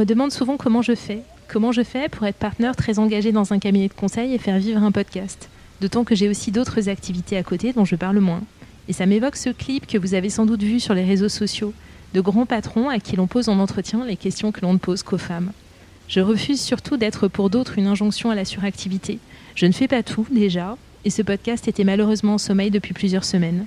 Me demande souvent comment je fais. Comment je fais pour être partenaire très engagé dans un cabinet de conseil et faire vivre un podcast. D'autant que j'ai aussi d'autres activités à côté dont je parle moins. Et ça m'évoque ce clip que vous avez sans doute vu sur les réseaux sociaux, de grands patrons à qui l'on pose en entretien les questions que l'on ne pose qu'aux femmes. Je refuse surtout d'être pour d'autres une injonction à la suractivité. Je ne fais pas tout déjà, et ce podcast était malheureusement en sommeil depuis plusieurs semaines.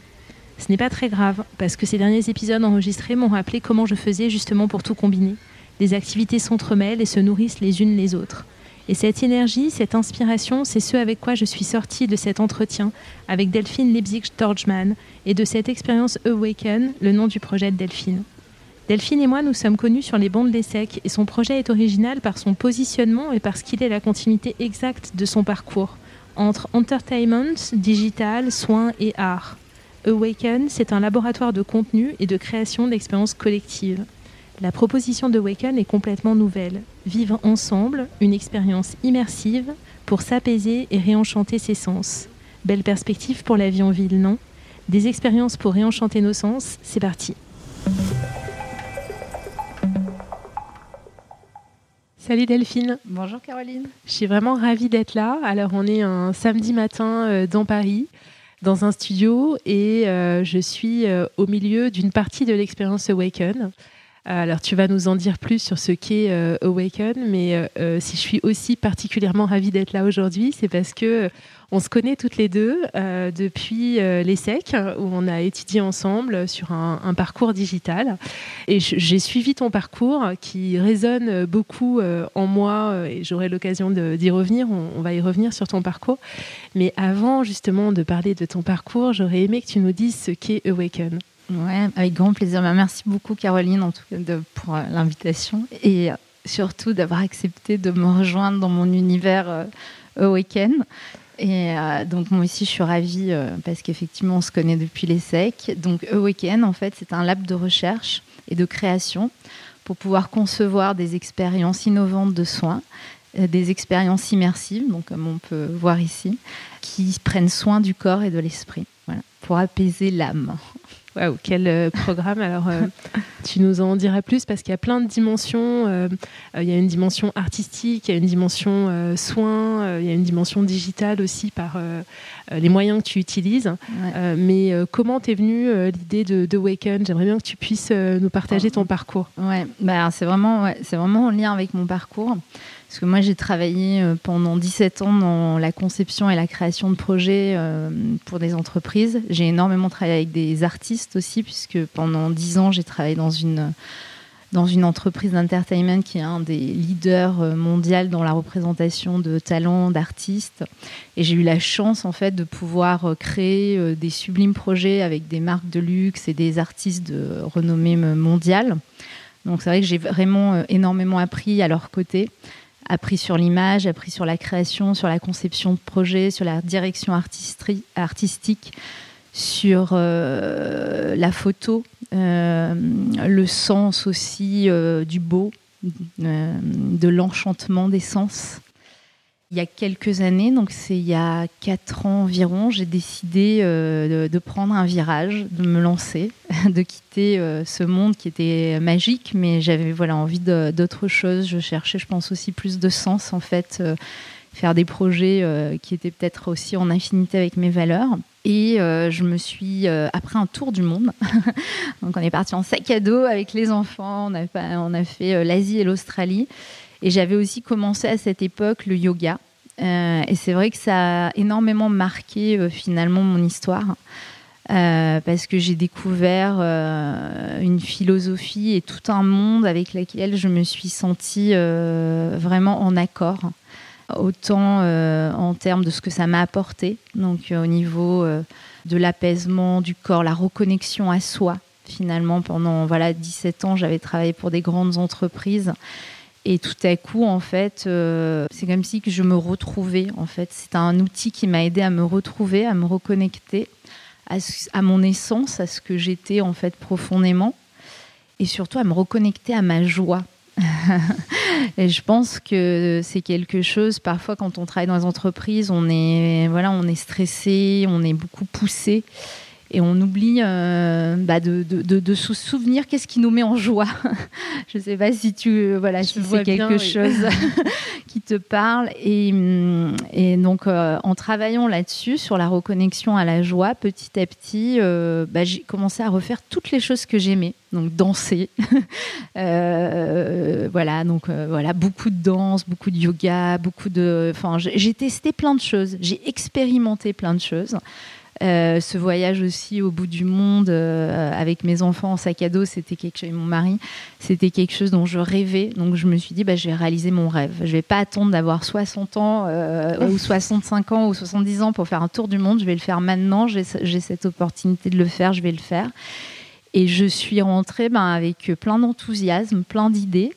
Ce n'est pas très grave, parce que ces derniers épisodes enregistrés m'ont rappelé comment je faisais justement pour tout combiner les activités s'entremêlent et se nourrissent les unes les autres. Et cette énergie, cette inspiration, c'est ce avec quoi je suis sortie de cet entretien avec Delphine Leipzig-Torgman et de cette expérience Awaken, le nom du projet de Delphine. Delphine et moi nous sommes connus sur les bancs de l'ESSEC et son projet est original par son positionnement et parce qu'il est la continuité exacte de son parcours entre entertainment, digital, soins et art. Awaken, c'est un laboratoire de contenu et de création d'expériences collectives. La proposition de Waken est complètement nouvelle. Vivre ensemble une expérience immersive pour s'apaiser et réenchanter ses sens. Belle perspective pour la vie en ville, non? Des expériences pour réenchanter nos sens, c'est parti. Salut Delphine. Bonjour Caroline. Je suis vraiment ravie d'être là. Alors on est un samedi matin euh, dans Paris, dans un studio, et euh, je suis euh, au milieu d'une partie de l'expérience Awaken. Alors tu vas nous en dire plus sur ce qu'est euh, Awaken, mais euh, euh, si je suis aussi particulièrement ravie d'être là aujourd'hui, c'est parce que on se connaît toutes les deux depuis l'ESSEC, où on a étudié ensemble sur un, parcours digital. Et j'ai suivi ton parcours qui résonne beaucoup en moi, et j'aurai l'occasion d'y revenir. On, on, va y revenir sur ton parcours. Mais avant justement de parler de ton parcours, j'aurais aimé que tu nous dises ce qu'est Awaken. Ouais, avec grand plaisir. Bah, merci beaucoup, Caroline, en tout cas, pour euh, l'invitation et euh, surtout d'avoir accepté de me rejoindre dans mon univers euh. Et donc moi aussi je suis ravie parce qu'effectivement on se connaît depuis les SEC. Donc Awaken en fait c'est un lab de recherche et de création pour pouvoir concevoir des expériences innovantes de soins, des expériences immersives, donc comme on peut voir ici, qui prennent soin du corps et de l'esprit, pour apaiser l'âme. Waouh, quel euh, programme Alors, euh, tu nous en diras plus parce qu'il y a plein de dimensions. Euh, il y a une dimension artistique, il y a une dimension soins, il y a une dimension digitale aussi par les moyens que tu utilises. mais comment t'es venue l'idée de, de, Waken? J'aimerais bien que tu puisses nous partager ton parcours. Ouais, bah, c'est vraiment, ouais, c'est vraiment en lien avec mon parcours. Parce que moi, j'ai travaillé euh, pendant 17 ans dans la conception et la création de projets euh, pour des entreprises. J'ai énormément travaillé avec des artistes aussi, puisque pendant 10 ans, j'ai travaillé dans une, dans une entreprise d'entertainment qui est un des leaders euh, mondiaux dans la représentation de talents, d'artistes. Et j'ai eu la chance, en fait, de pouvoir créer des sublimes projets avec des marques de luxe et des artistes de renommée mondiale. Donc c'est vrai que j'ai vraiment énormément appris à leur côté appris sur l'image, appris sur la création, sur la conception de projet, sur la direction artistique, sur euh, la photo, euh, le sens aussi euh, du beau, de l'enchantement des sens il y a quelques années, donc c'est il y a quatre ans environ, j'ai décidé euh, de, prendre un virage, de me lancer, de quitter euh, ce monde qui était magique, mais j'avais voilà envie d'autre chose. Je cherchais, je pense aussi plus de sens en fait, euh, faire des projets qui étaient peut-être aussi en infinité avec mes valeurs. Et je me suis, après un tour du monde, donc on est parti en sac à dos avec les enfants, on a fait l'Asie et l'Australie. Et j'avais aussi commencé à cette époque le yoga. Euh, et c'est vrai que ça a énormément marqué euh, finalement mon histoire. Euh, parce que j'ai découvert une philosophie et tout un monde avec lequel je me suis sentie vraiment en accord, autant en termes de ce que ça m'a apporté, donc au niveau de l'apaisement du corps, la reconnexion à soi, Finalement, pendant voilà 17 ans, j'avais travaillé pour des grandes entreprises. Et tout à coup, en fait, euh, c'est comme si que je me retrouvais. En fait, c'est un outil qui m'a aidé à me retrouver, à me reconnecter à, à mon essence, à ce que j'étais en fait profondément, et surtout à me reconnecter à ma joie. et je pense que c'est quelque chose. Parfois, quand on travaille dans les entreprises, on est voilà, on est stressé, on est beaucoup poussé et on oublie euh, bah, de, de, se souvenir qu'est-ce qui nous met en joie. je ne sais pas si tu voilà si c'est quelque chose qui te parle et, mm, et donc euh, en travaillant là-dessus sur la reconnexion à la joie, petit à petit, euh, bah, j'ai commencé à refaire toutes les choses que j'aimais. Donc danser, voilà donc voilà beaucoup de danse, beaucoup de yoga, beaucoup de, enfin j'ai testé plein de choses, j'ai expérimenté plein de choses. Euh, ce voyage aussi au bout du monde euh, avec mes enfants en sac à dos, c'était quelque chose, et mon mari, c'était quelque chose dont je rêvais. Donc je me suis dit, bah, je vais réaliser mon rêve. Je vais pas attendre d'avoir 60 ans euh, ou 65 ans ou 70 ans pour faire un tour du monde. Je vais le faire maintenant. J'ai cette opportunité de le faire. Je vais le faire. Et je suis rentrée ben, avec plein d'enthousiasme, plein d'idées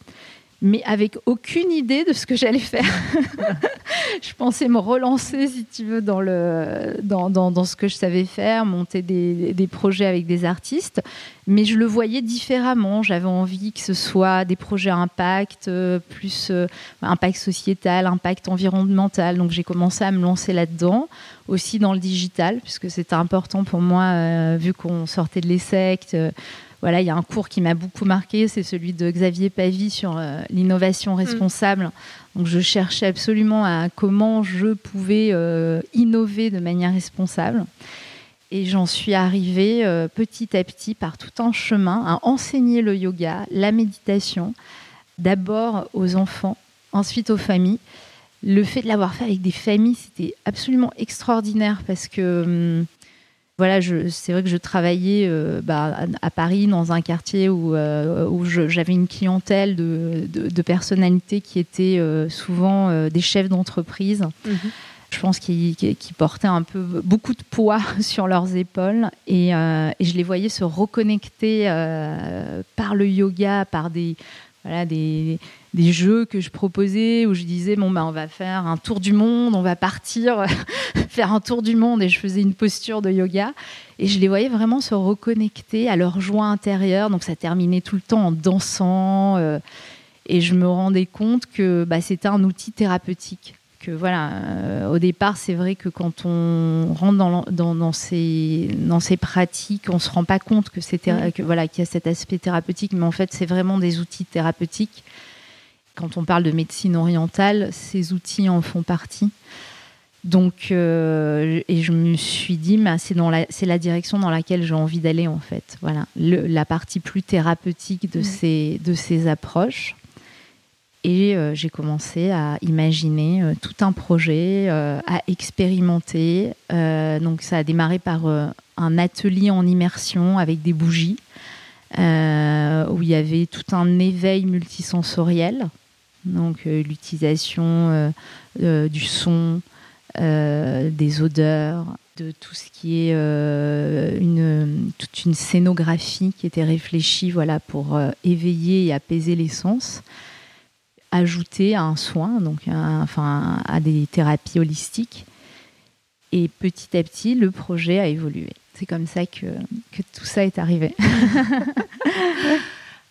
mais avec aucune idée de ce que j'allais faire. je pensais me relancer, si tu veux, dans, le, dans, dans, dans ce que je savais faire, monter des, des, projets avec des artistes, mais je le voyais différemment. J'avais envie que ce soit des projets à impact, euh, plus euh, impact sociétal, impact environnemental. Donc j'ai commencé à me lancer là-dedans, aussi dans le digital, puisque c'était important pour moi, euh, vu qu'on sortait de l'ESSEC voilà, il y a un cours qui m'a beaucoup marqué, c'est celui de Xavier Pavie sur euh, l'innovation mm. responsable. Donc je cherchais absolument à comment je pouvais euh, innover de manière responsable. Et j'en suis arrivée euh, petit à petit par tout un chemin à enseigner le yoga, la méditation, d'abord aux enfants, ensuite aux familles. Le fait de l'avoir fait avec des familles, c'était absolument extraordinaire parce que hum, voilà, c'est vrai que je travaillais euh, bah, à Paris dans un quartier où, euh, où j'avais une clientèle de, de, personnalités qui étaient euh, souvent des chefs d'entreprise. Mhm. Je pense qu'ils portaient un peu beaucoup de poids sur leurs épaules et, et je les voyais se reconnecter par le yoga, par des, voilà, des, des jeux que je proposais où je disais bon bah on va faire un tour du monde, on va partir faire un tour du monde et je faisais une posture de yoga et je les voyais vraiment se reconnecter à leur joie intérieure. Donc ça terminait tout le temps en dansant euh, et je me rendais compte que bah, c'était un outil thérapeutique que voilà euh, au départ c'est vrai que quand on rentre dans, dans, dans, ces dans ces pratiques on se rend pas compte que que voilà qu'il y a cet aspect thérapeutique mais en fait c'est vraiment des outils thérapeutiques quand on parle de médecine orientale, ces outils en font partie. Donc, euh, et je me suis dit, bah, c'est la, la direction dans laquelle j'ai envie d'aller en fait. Voilà, la partie plus thérapeutique de, ces, de ces approches. Et euh, j'ai commencé à imaginer euh, tout un projet, à expérimenter. donc, ça a démarré par un atelier en immersion avec des bougies, où il y avait tout un éveil multisensoriel donc euh, l'utilisation euh, euh, du son, des odeurs, de tout ce qui est toute une scénographie qui était réfléchie voilà, pour éveiller et apaiser les sens, ajouter à un soin, donc enfin, à des thérapies holistiques. Et petit à petit, le projet a évolué. C'est comme ça que, que tout ça est arrivé.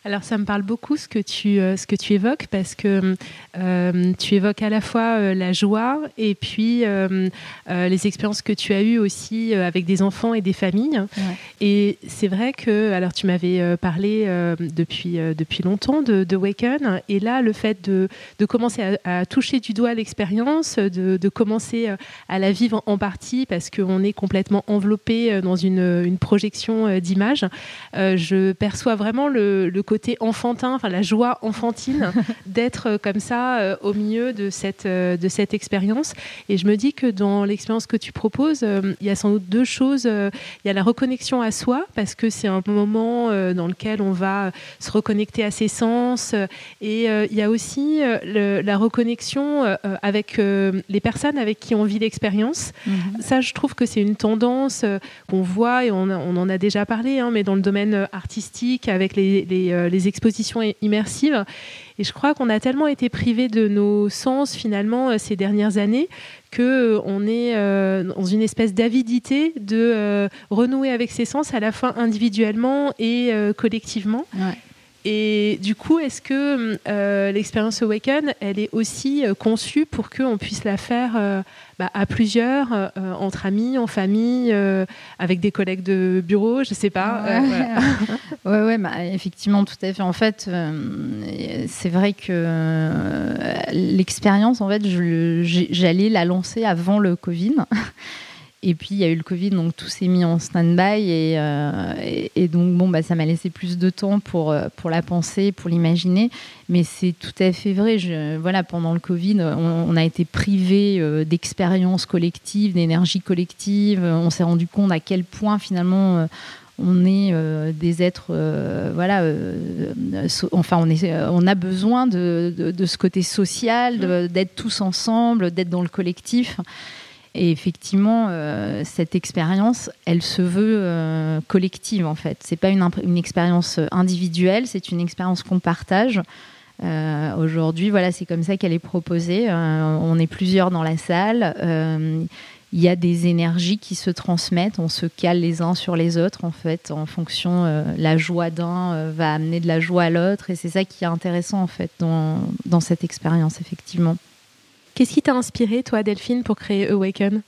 Alors ça me parle beaucoup ce que tu, euh, ce que tu évoques parce que euh, tu évoques à la fois euh, la joie et puis les expériences que tu as eues aussi avec des enfants et des familles. Et c'est vrai que, alors tu m'avais parlé depuis, depuis longtemps de, de, Waken et là le fait de, de commencer à, toucher du doigt l'expérience, de, de, commencer à la vivre en partie parce qu'on est complètement enveloppé dans une, une projection d'image, je perçois vraiment le, le côté côté enfantin, enfin la joie enfantine d'être comme ça au milieu de cette, de cette expérience. Et je me dis que dans l'expérience que tu proposes, il y a sans doute deux choses. Il y a la reconnexion à soi, parce que c'est un moment dans lequel on va se reconnecter à ses sens. Et il y a aussi la reconnexion avec les personnes avec qui on vit l'expérience. Mhm. Ça, je trouve que c'est une tendance qu'on voit et on, en a déjà parlé, hein, mais dans le domaine artistique, avec les, euh, les, expositions immersives. Et je crois qu'on a tellement été privé de nos sens finalement euh, ces dernières années que euh, on est dans une espèce d'avidité de renouer avec ses sens à la fois individuellement et collectivement. Et du coup, est-ce que euh, l'expérience Awaken, elle est aussi euh, conçue pour qu'on puisse la faire euh, bah, à plusieurs, entre amis, en famille, avec des collègues de bureau, je ne sais pas. Ouais, ouais, bah, effectivement, tout à fait. En fait, c'est vrai que l'expérience, en fait, j'allais la lancer avant le Covid. Et puis il y a eu le Covid, donc tout s'est mis en stand-by. Et, euh, et, donc bon, bah, ça m'a laissé plus de temps pour, euh, pour la penser, pour l'imaginer. Mais c'est tout à fait vrai. Je, voilà, pendant le Covid, on, a été privé euh, d'expériences collectives, d'énergie collective. On s'est rendu compte à quel point finalement on est des êtres, voilà, enfin on, est, on a besoin de, de, de ce côté social, mmh. d'être tous ensemble, d'être dans le collectif. Et effectivement, euh, cette expérience, elle se veut euh, collective en fait. C'est pas une, expérience individuelle, c'est une expérience qu'on partage. Euh, aujourd'hui, voilà, c'est comme ça qu'elle est proposée. on est plusieurs dans la salle. Il y a des énergies qui se transmettent. On se cale les uns sur les autres en fait, en fonction. la joie d'un va amener de la joie à l'autre, et c'est ça qui est intéressant en fait dans cette expérience effectivement. Qu'est-ce qui t'a inspiré, toi, Delphine, pour créer Awaken?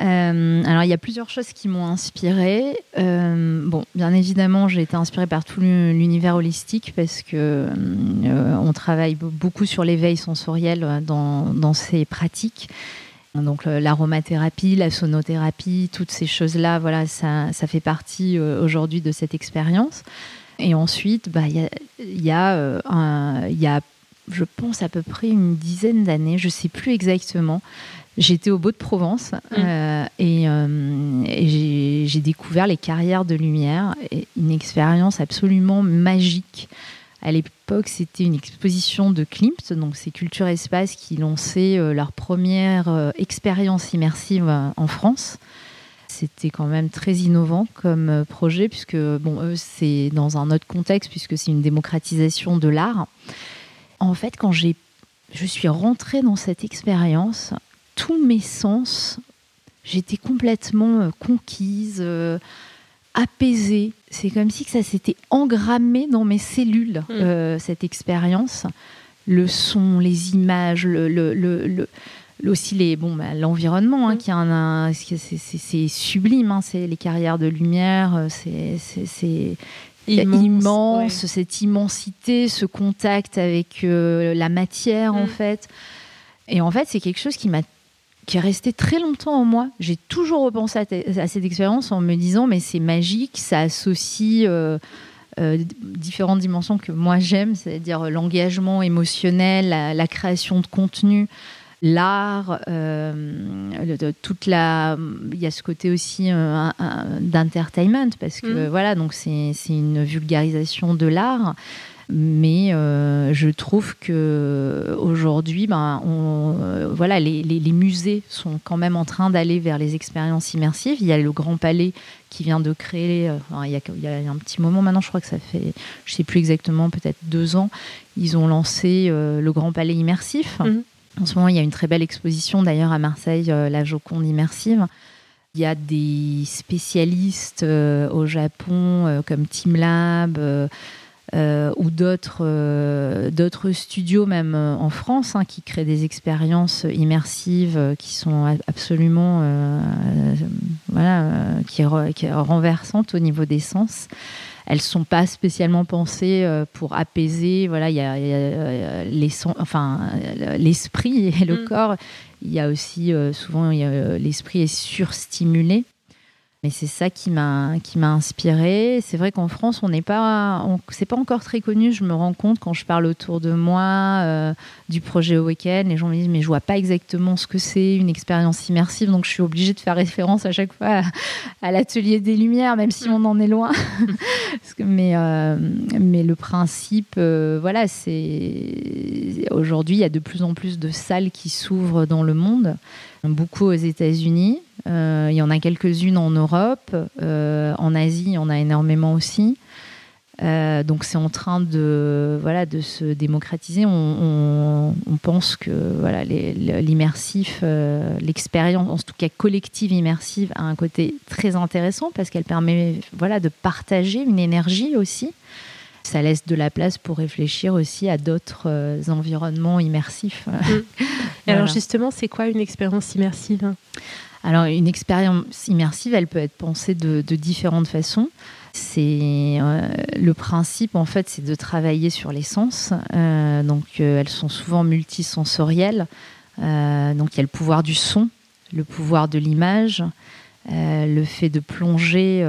Euh, alors il y a plusieurs choses qui m'ont inspirée. Euh, bon, bien évidemment, j'ai été inspirée par tout l'univers holistique parce que euh, on travaille beaucoup sur l'éveil sensoriel dans, dans, ces pratiques. Donc l'aromathérapie, la sonothérapie, toutes ces choses-là, voilà, ça, ça fait partie aujourd'hui de cette expérience. Et ensuite, bah, il y, a, y, a, y a je pense, à peu près une dizaine d'années, je ne sais plus exactement. J'étais au Beau de Provence mm. euh, euh, et, j'ai découvert les carrières de lumière, une expérience absolument magique. À l'époque, c'était une exposition de Klimt, donc c'est Culture Espace qui lançait euh, leur première expérience immersive en France. C'était quand même très innovant comme projet, puisque bon, eux, c'est dans un autre contexte, puisque c'est une démocratisation de l'art en fait, quand j'ai, je suis rentrée dans cette expérience, tous mes sens, j'étais complètement euh, conquise, euh, apaisée. C'est comme si que ça s'était engrammé dans mes cellules, mm. euh, cette expérience. Le son, les images, le, le, aussi les bon bah, l'environnement hein, mm. qui un, c'est sublime hein, c'est les carrières de lumière c'est immense, cette immensité, ce contact avec euh, la matière en mm. fait. Et en fait, c'est quelque chose qui m'a qui est resté très longtemps en moi. J'ai toujours repensé à, cette expérience en me disant mais c'est magique, ça associe euh, euh, différentes dimensions que moi j'aime, c'est-à-dire l'engagement émotionnel, la, création de contenu, l'art, euh, toute la, il y a ce côté aussi euh, d'entertainment parce que mm. voilà, donc c'est une vulgarisation de l'art. Mais euh, je trouve que aujourd'hui, ben, voilà, les, les, musées sont quand même en train d'aller vers les expériences immersives. Il y a le Grand Palais qui vient de créer, il, y a, il, y a, un petit moment maintenant, je crois que ça fait, je sais plus exactement, peut-être deux ans, ils ont lancé le Grand Palais immersif. Mm. En ce moment, il y a une très belle exposition d'ailleurs à Marseille, euh, la Joconde immersive. Il y a des spécialistes euh, au Japon euh, comme TeamLab ou d'autres studios même en France hein, qui créent des expériences immersives qui sont absolument voilà qui renversantes au niveau des sens elles sont pas spécialement pensées euh, pour apaiser. Voilà, il y a, euh, les enfin euh, l'esprit et le mm. corps. Il y a aussi souvent l'esprit est surstimulé. Mais c'est ça qui m'a qui m'a inspiré. C'est vrai qu'en France, on n'est pas, c'est pas encore très connu. Je me rends compte quand je parle autour de moi euh, du projet Awaken, les gens me disent mais je vois pas exactement ce que c'est une expérience immersive, donc je suis obligée de faire référence à chaque fois à, l'atelier des Lumières, même si on en est loin. mais euh, mais le principe, euh, voilà, c'est aujourd'hui il y a de plus en plus de salles qui s'ouvrent dans le monde beaucoup aux États-Unis. Euh, il y en a quelques-unes en Europe. Euh, en Asie, il y en a énormément aussi. Euh, donc c'est en train de, voilà, de se démocratiser. On, pense que voilà, l'immersif, l'expérience, en tout cas collective immersive, a un côté très intéressant parce qu'elle permet voilà, de partager une énergie aussi. Ça laisse de la place pour réfléchir aussi à d'autres environnements immersifs. Mm. alors justement, c'est quoi une expérience immersive? Alors une expérience immersive, elle peut être pensée de, différentes façons. C'est euh, le principe en fait, c'est de travailler sur les sens. Euh, donc euh, elles sont souvent multisensorielles. donc il y a le pouvoir du son, le pouvoir de l'image, le fait de plonger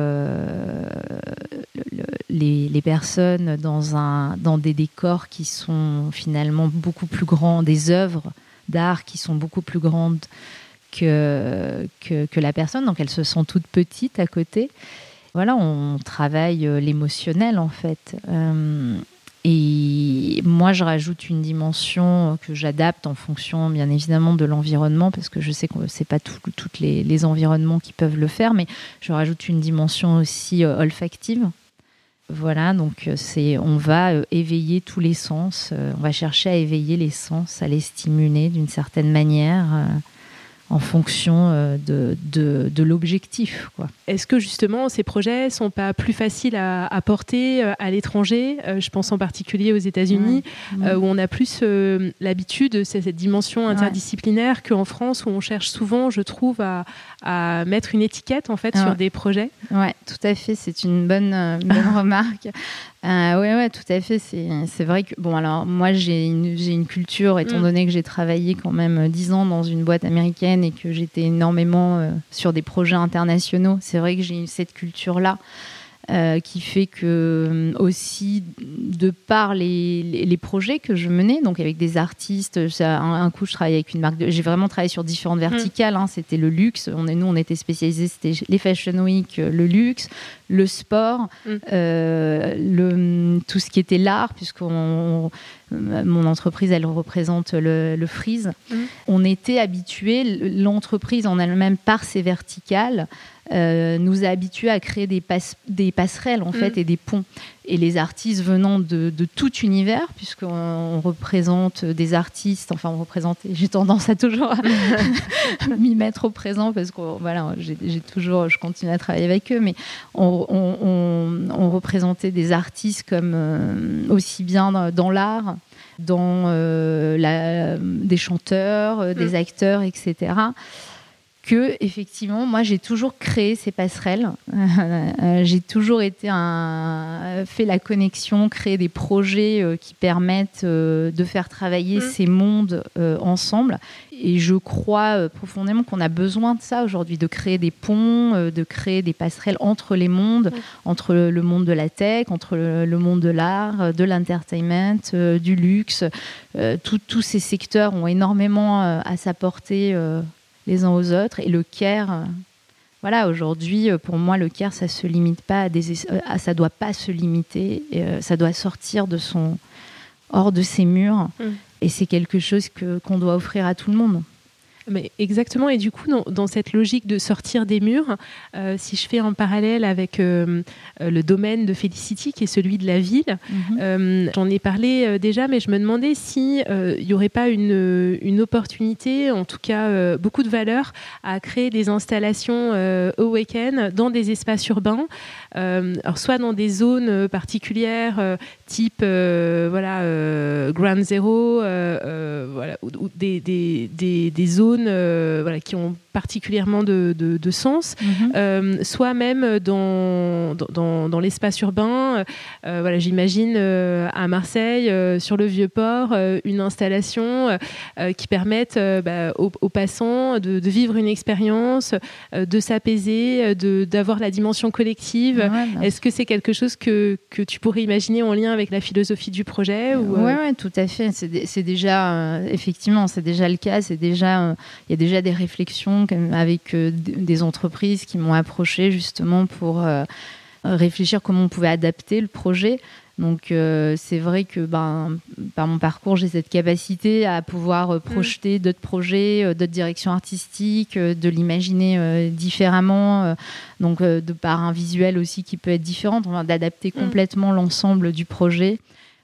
les, personnes dans, des décors qui sont finalement beaucoup plus grands, des œuvres d'art qui sont beaucoup plus grandes que, que, la personne, donc elles se sentent toutes petites à côté. Voilà, on travaille euh, l'émotionnel en fait. Euh, et moi, je rajoute une dimension que j'adapte en fonction, bien évidemment, de l'environnement, parce que je sais que c'est pas tous les, les, environnements qui peuvent le faire, mais je rajoute une dimension aussi euh, olfactive. Voilà, donc euh, c'est, on va euh, éveiller tous les sens, euh, on va chercher à éveiller les sens, à les stimuler d'une certaine manière en fonction euh, de, de, l'objectif. Est-ce que justement ces projets sont pas plus faciles à, porter euh, à l'étranger euh, Je pense en particulier aux États-Unis, où on a plus l'habitude de cette dimension interdisciplinaire qu'en France, où on cherche souvent, je trouve, à, à mettre une étiquette en fait sur des projets. Oui, tout à fait. C'est une bonne, bonne remarque. Euh, oui, ouais, tout à fait. C'est vrai que, bon, alors moi, j'ai une, une, culture, étant mm. donné que j'ai travaillé quand même dix ans dans une boîte américaine et que j'étais énormément euh, sur des projets internationaux. C'est vrai que j'ai cette culture-là. Euh, qui fait que euh, aussi de par les, les, projets que je menais, donc avec des artistes, un, coup je travaillais avec une marque, j'ai vraiment travaillé sur différentes mm. verticales. Hein. c'était le luxe, on est, nous on était spécialisés, c'était les Fashion Week, le luxe, le sport, mm. euh, le, tout ce qui était l'art, puisque mon entreprise, elle représente le, le freeze. Mm. On était habitué, l'entreprise en elle-même, par ses verticales, euh, nous a habitués à créer des, des passerelles en mm. fait et des ponts. Et les artistes venant de, tout univers, puisqu'on représente des artistes, enfin on représente, j'ai tendance à toujours m'y mettre au présent parce que voilà, j'ai toujours, je continue à travailler avec eux, mais on, représentait des artistes comme euh, aussi bien dans l'art, dans euh, la, des chanteurs, des mm. acteurs, etc que effectivement, moi, j'ai toujours créé ces passerelles. Euh, j'ai toujours été un, fait la connexion, créé des projets euh, qui permettent euh, de faire travailler mm. ces mondes ensemble. Et je crois profondément qu'on a besoin de ça aujourd'hui, de créer des ponts, de créer des passerelles entre les mondes, entre le monde de la tech, entre le, monde de l'art, de l'entertainment, du luxe. tous ces secteurs ont énormément à s'apporter les uns aux autres. Et le care, euh, voilà, aujourd'hui, euh, pour moi, le care, ça se limite pas à des, euh, ça doit pas se limiter, ça doit sortir de son, hors de ses murs. Mm. Et c'est quelque chose que qu'on doit offrir à tout le monde. Mais exactement. Et du coup, dans, cette logique de sortir des murs, euh, si je fais un parallèle avec euh, euh, le domaine de Felicity, qui est celui de la ville, mhm. j'en ai parlé déjà, mais je me demandais s'il n'y aurait pas une, une, opportunité, en tout cas beaucoup de valeur, à créer des installations Awaken dans des espaces urbains, alors soit dans des zones particulières, type voilà, Ground Zero, voilà, ou, des, des, des, des zones voilà, qui ont particulièrement de, de, sens, mhm. soit même dans, dans, dans l'espace urbain. voilà, J'imagine à Marseille, sur le Vieux-Port, une installation qui permette bah, aux, passants de, de, vivre une expérience, de s'apaiser, d'avoir la dimension collective. Est-ce que c'est quelque chose que, que tu pourrais imaginer en lien avec la philosophie du projet ou, Oui, ouais, tout à fait. C'est déjà, effectivement, c'est déjà le cas. C'est déjà, il y a déjà des réflexions avec euh, des entreprises qui m'ont approché justement pour euh, réfléchir comment on pouvait adapter le projet. Donc euh, c'est vrai que ben, par mon parcours, j'ai cette capacité à pouvoir mm. projeter d'autres projets, d'autres directions artistiques, de l'imaginer différemment, donc de par un visuel aussi qui peut être différent, d'adapter mm. complètement l'ensemble du projet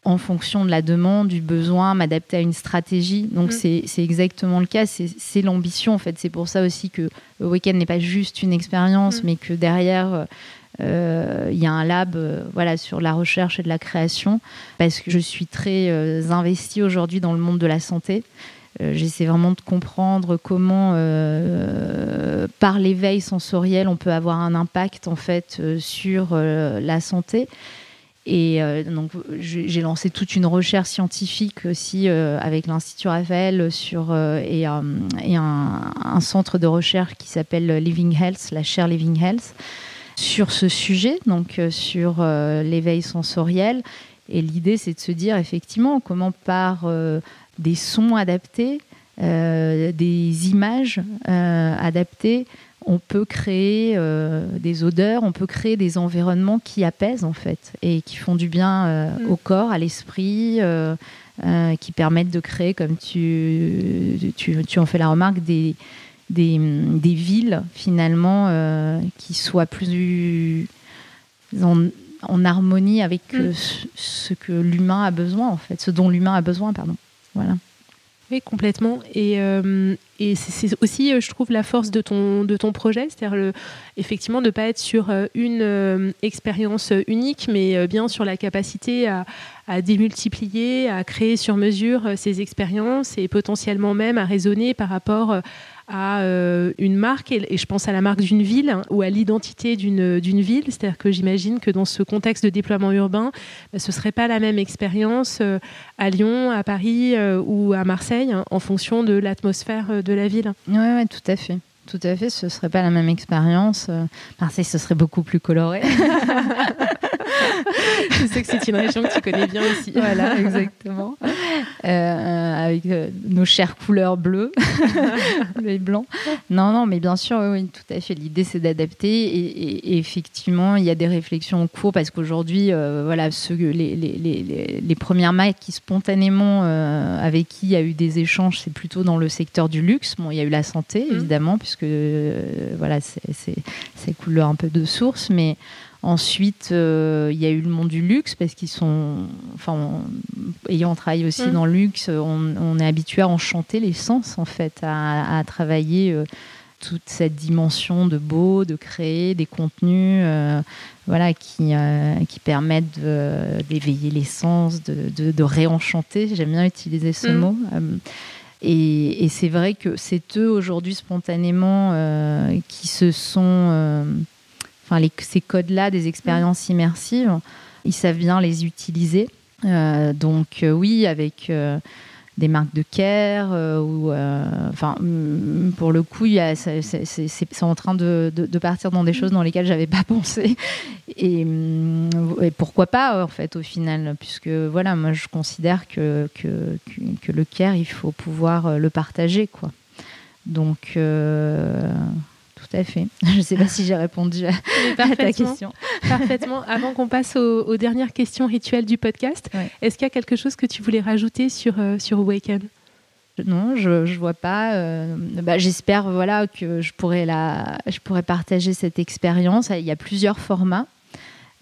en fonction de la demande, du besoin, m'adapter à une stratégie. Donc mm. c'est exactement le cas, c'est l'ambition en fait. C'est pour ça aussi que le week-end n'est pas juste une expérience, mais que derrière euh, il y a un lab euh, voilà, sur la recherche et de la création, parce que je suis très euh, investie aujourd'hui dans le monde de la santé. J'essaie vraiment de comprendre comment, par l'éveil sensoriel, on peut avoir un impact en fait sur la santé. Et euh, donc, j'ai lancé toute une recherche scientifique aussi euh, avec l'Institut Raphaël sur, euh, et, et un, centre de recherche qui s'appelle Living Health, la chaire Living Health, sur ce sujet, donc sur l'éveil sensoriel. Et l'idée, c'est de se dire effectivement comment par des sons adaptés, des images adaptées, on peut créer euh, des odeurs, on peut créer des environnements qui apaisent en fait et qui font du bien euh, mm. au corps, à l'esprit, euh, qui permettent de créer, comme tu, tu, en fais la remarque, des, des, villes finalement qui soient plus en, harmonie avec mm. ce que l'humain a besoin en fait, ce dont l'humain a besoin, pardon. Voilà. Oui, complètement. Et, euh, et c'est aussi, euh, je trouve, la force de ton, de ton projet, c'est-à-dire effectivement de ne pas être sur euh, une expérience unique, mais bien sur la capacité à, à, démultiplier, à créer sur mesure ces expériences et potentiellement même à raisonner par rapport à euh, une marque, et, je pense à la marque d'une ville hein, ou à l'identité d'une ville. C'est-à-dire que j'imagine que dans ce contexte de déploiement urbain, bah, ce ne serait pas la même expérience euh, à Lyon, à Paris euh, ou à Marseille, hein, en fonction de l'atmosphère de la ville. Oui, ouais, tout à fait. Tout à fait, ce ne serait pas la même expérience. Marseille, ce serait beaucoup plus coloré. je sais que c'est une région que tu connais bien aussi. Voilà, exactement. Euh, avec euh, nos chères couleurs bleues, les blancs. Non, non, mais bien sûr, oui, tout à fait. L'idée, c'est d'adapter. Et, effectivement, il y a des réflexions en cours parce qu'aujourd'hui, euh, voilà, ceux, les, les, les, premières marques qui spontanément, avec qui il y a eu des échanges, c'est plutôt dans le secteur du luxe. Bon, il y a eu la santé, mmh. évidemment, puisque voilà, c'est couleur un peu de source, mais Ensuite, euh, il y a eu le monde du luxe parce qu'ils sont, enfin, ayant travaillé aussi mm. dans le luxe, on, est habitué à enchanter les sens en fait, à, travailler euh, toute cette dimension de beau, de créer des contenus, euh, voilà, qui, qui permettent d'éveiller les sens, de, de, réenchanter. J'aime bien utiliser ce mm. mot. et, et c'est vrai que c'est eux aujourd'hui spontanément qui se sont enfin ces codes-là des expériences immersives, ils savent bien les utiliser. Euh, donc euh, oui, avec euh, des marques de care ou enfin mm, pour le coup, c'est en train de, partir dans des choses dans lesquelles j'avais pas pensé et, mm, et, pourquoi pas en fait au final, puisque voilà, moi je considère que, que, que le care, il faut pouvoir le partager quoi. Donc tout à fait. Je ne sais pas si j'ai répondu à, ta question. Parfaitement. Avant qu'on passe aux, dernières questions rituelles du podcast, est-ce qu'il y a quelque chose que tu voulais rajouter sur, euh, sur Awaken? Non, je ne vois pas. Euh, bah, j'espère voilà, que je pourrais, la, je pourrais partager cette expérience. Il y a plusieurs formats.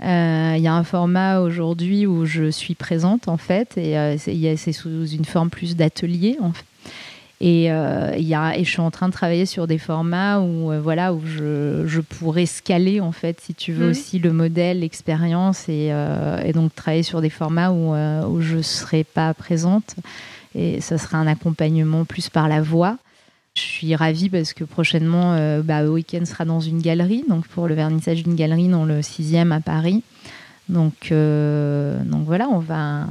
Euh, il y a un format aujourd'hui où je suis présente en fait, et c'est sous une forme plus d'atelier en fait. Et, euh, y a, et je suis en train de travailler sur des formats où, euh, voilà, où je, je, pourrais scaler, en fait, si tu veux, mhm. aussi le modèle, l'expérience, et, euh, et, donc travailler sur des formats où, euh, où je ne serai pas présente. Et ça sera un accompagnement plus par la voix. Je suis ravie parce que prochainement, bah, Weekend sera dans une galerie, donc pour le vernissage d'une galerie dans le 6e à Paris. Donc, donc voilà, on va,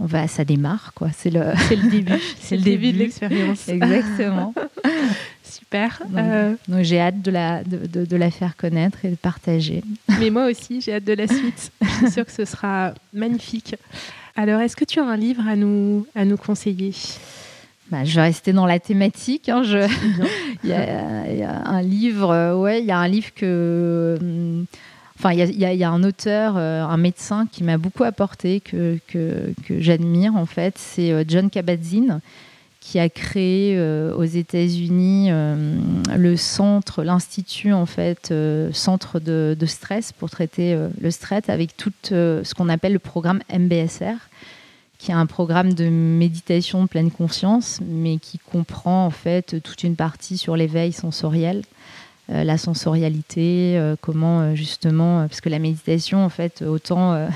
on va, ça démarre quoi. C'est le, c'est le début, c'est le début de l'expérience. Exactement. Super. Donc, euh, donc j'ai hâte de la, de, de, de, la faire connaître et de partager. Mais moi aussi, j'ai hâte de la suite. Je suis sûre que ce sera magnifique. Alors, est-ce que tu as un livre à nous, à nous conseiller? Bah, je vais rester dans la thématique. Hein, je... il, y a, il, y a, un livre, euh, ouais, il y a un livre que. Enfin, il y, a, un auteur, euh, un médecin qui m'a beaucoup apporté, que, j'admire en fait. C'est euh, John Kabat-Zinn qui a créé euh, aux États-Unis le centre, l'institut en fait, centre de, stress pour traiter le stress avec tout ce qu'on appelle le programme MBSR, qui est un programme de méditation pleine conscience, mais qui comprend en fait toute une partie sur l'éveil sensoriel. La sensorialité, comment justement, parce que la méditation, en fait, autant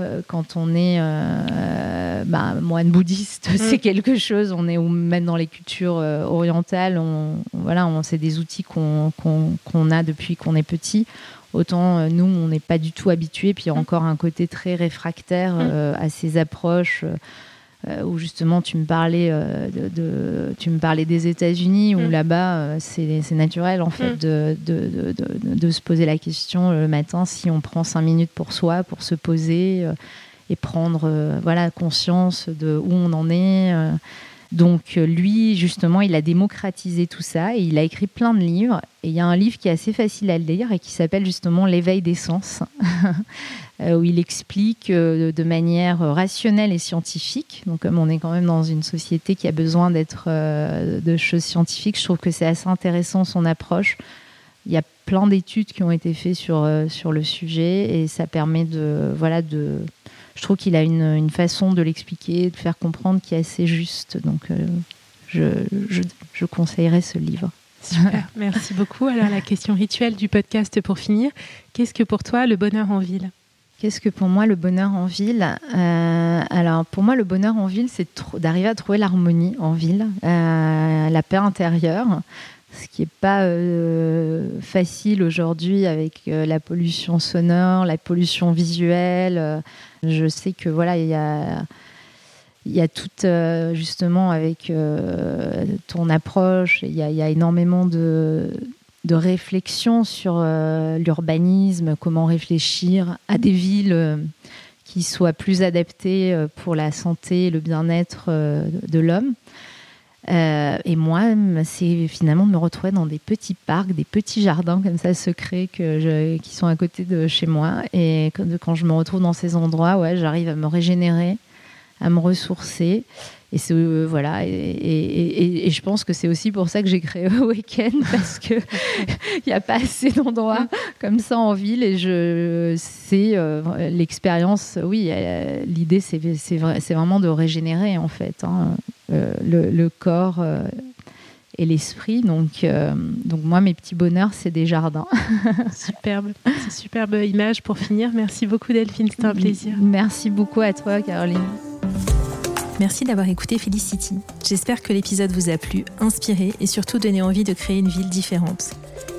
euh, quand on est euh, bah, moine bouddhiste, mm. c'est quelque chose. On est ou même dans les cultures euh, orientales, on, voilà, on, c'est des outils qu'on, qu'on, qu'on a depuis qu'on est petit. Autant nous, on n'est pas du tout habitué. Puis il y a mm. encore un côté très réfractaire mm. à ces approches euh, où justement tu me parlais euh, de, de, tu me parlais des États-Unis où mm. là-bas euh, c'est, naturel en fait mm. de, de, de, se poser la question le matin si on prend cinq minutes pour soi pour se poser et prendre voilà conscience de où on en est donc lui, justement, il a démocratisé tout ça et il a écrit plein de livres. Et il y a un livre qui est assez facile à lire et qui s'appelle justement L'éveil des sens, où il explique de manière rationnelle et scientifique. Donc comme on est quand même dans une société qui a besoin d'être de choses scientifiques, je trouve que c'est assez intéressant son approche. Il y a plein d'études qui ont été faites sur, sur le sujet et ça permet de voilà de je trouve qu'il a une, une, façon de l'expliquer, de faire comprendre qui est assez juste. Donc, euh, je, je, je, conseillerais ce livre. Super, merci beaucoup. Alors, la question rituelle du podcast pour finir qu'est-ce que pour toi le bonheur en ville? Qu'est-ce que pour moi le bonheur en ville euh, Alors, pour moi, le bonheur en ville, c'est d'arriver à trouver l'harmonie en ville, euh, la paix intérieure ce qui n'est pas euh, facile aujourd'hui avec la pollution sonore, la pollution visuelle. Je sais que voilà, il y a, il y a tout justement avec ton approche, il y a énormément de, de réflexion sur l'urbanisme, comment réfléchir à des villes qui soient plus adaptées pour la santé et le bien-être de l'homme. Euh, et moi, c'est finalement de me retrouver dans des petits parcs, des petits jardins comme ça secrets qui sont à côté de chez moi. Et quand, quand je me retrouve dans ces endroits, ouais, j'arrive à me régénérer, à me ressourcer. Et c'est euh, voilà, et, et, et, je pense que c'est aussi pour ça que j'ai créé Weekend parce que il n'y a pas assez d'endroits comme ça en ville et je c'est euh, l'expérience. Oui, l'idée c'est c'est vraiment de régénérer en fait hein, euh, le, le, corps. Euh, et l'esprit. Donc, euh, donc moi, mes petits bonheurs, c'est des jardins. superbe, superbe image pour finir. Merci beaucoup Delphine, c'était un plaisir. Merci beaucoup à toi Caroline. Merci d'avoir écouté Felicity. J'espère que l'épisode vous a plu, inspiré et surtout donné envie de créer une ville différente.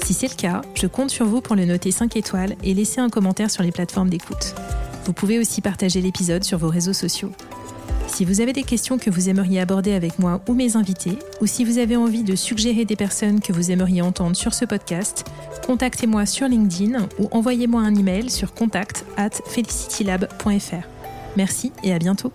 Si c'est le cas, je compte sur vous pour le noter 5 étoiles et laisser un commentaire sur les plateformes d'écoute. Vous pouvez aussi partager l'épisode sur vos réseaux sociaux. Si vous avez des questions que vous aimeriez aborder avec moi ou mes invités, ou si vous avez envie de suggérer des personnes que vous aimeriez entendre sur ce podcast, contactez-moi sur LinkedIn ou envoyez-moi un email sur contact at felicitylab.fr. Merci et à bientôt.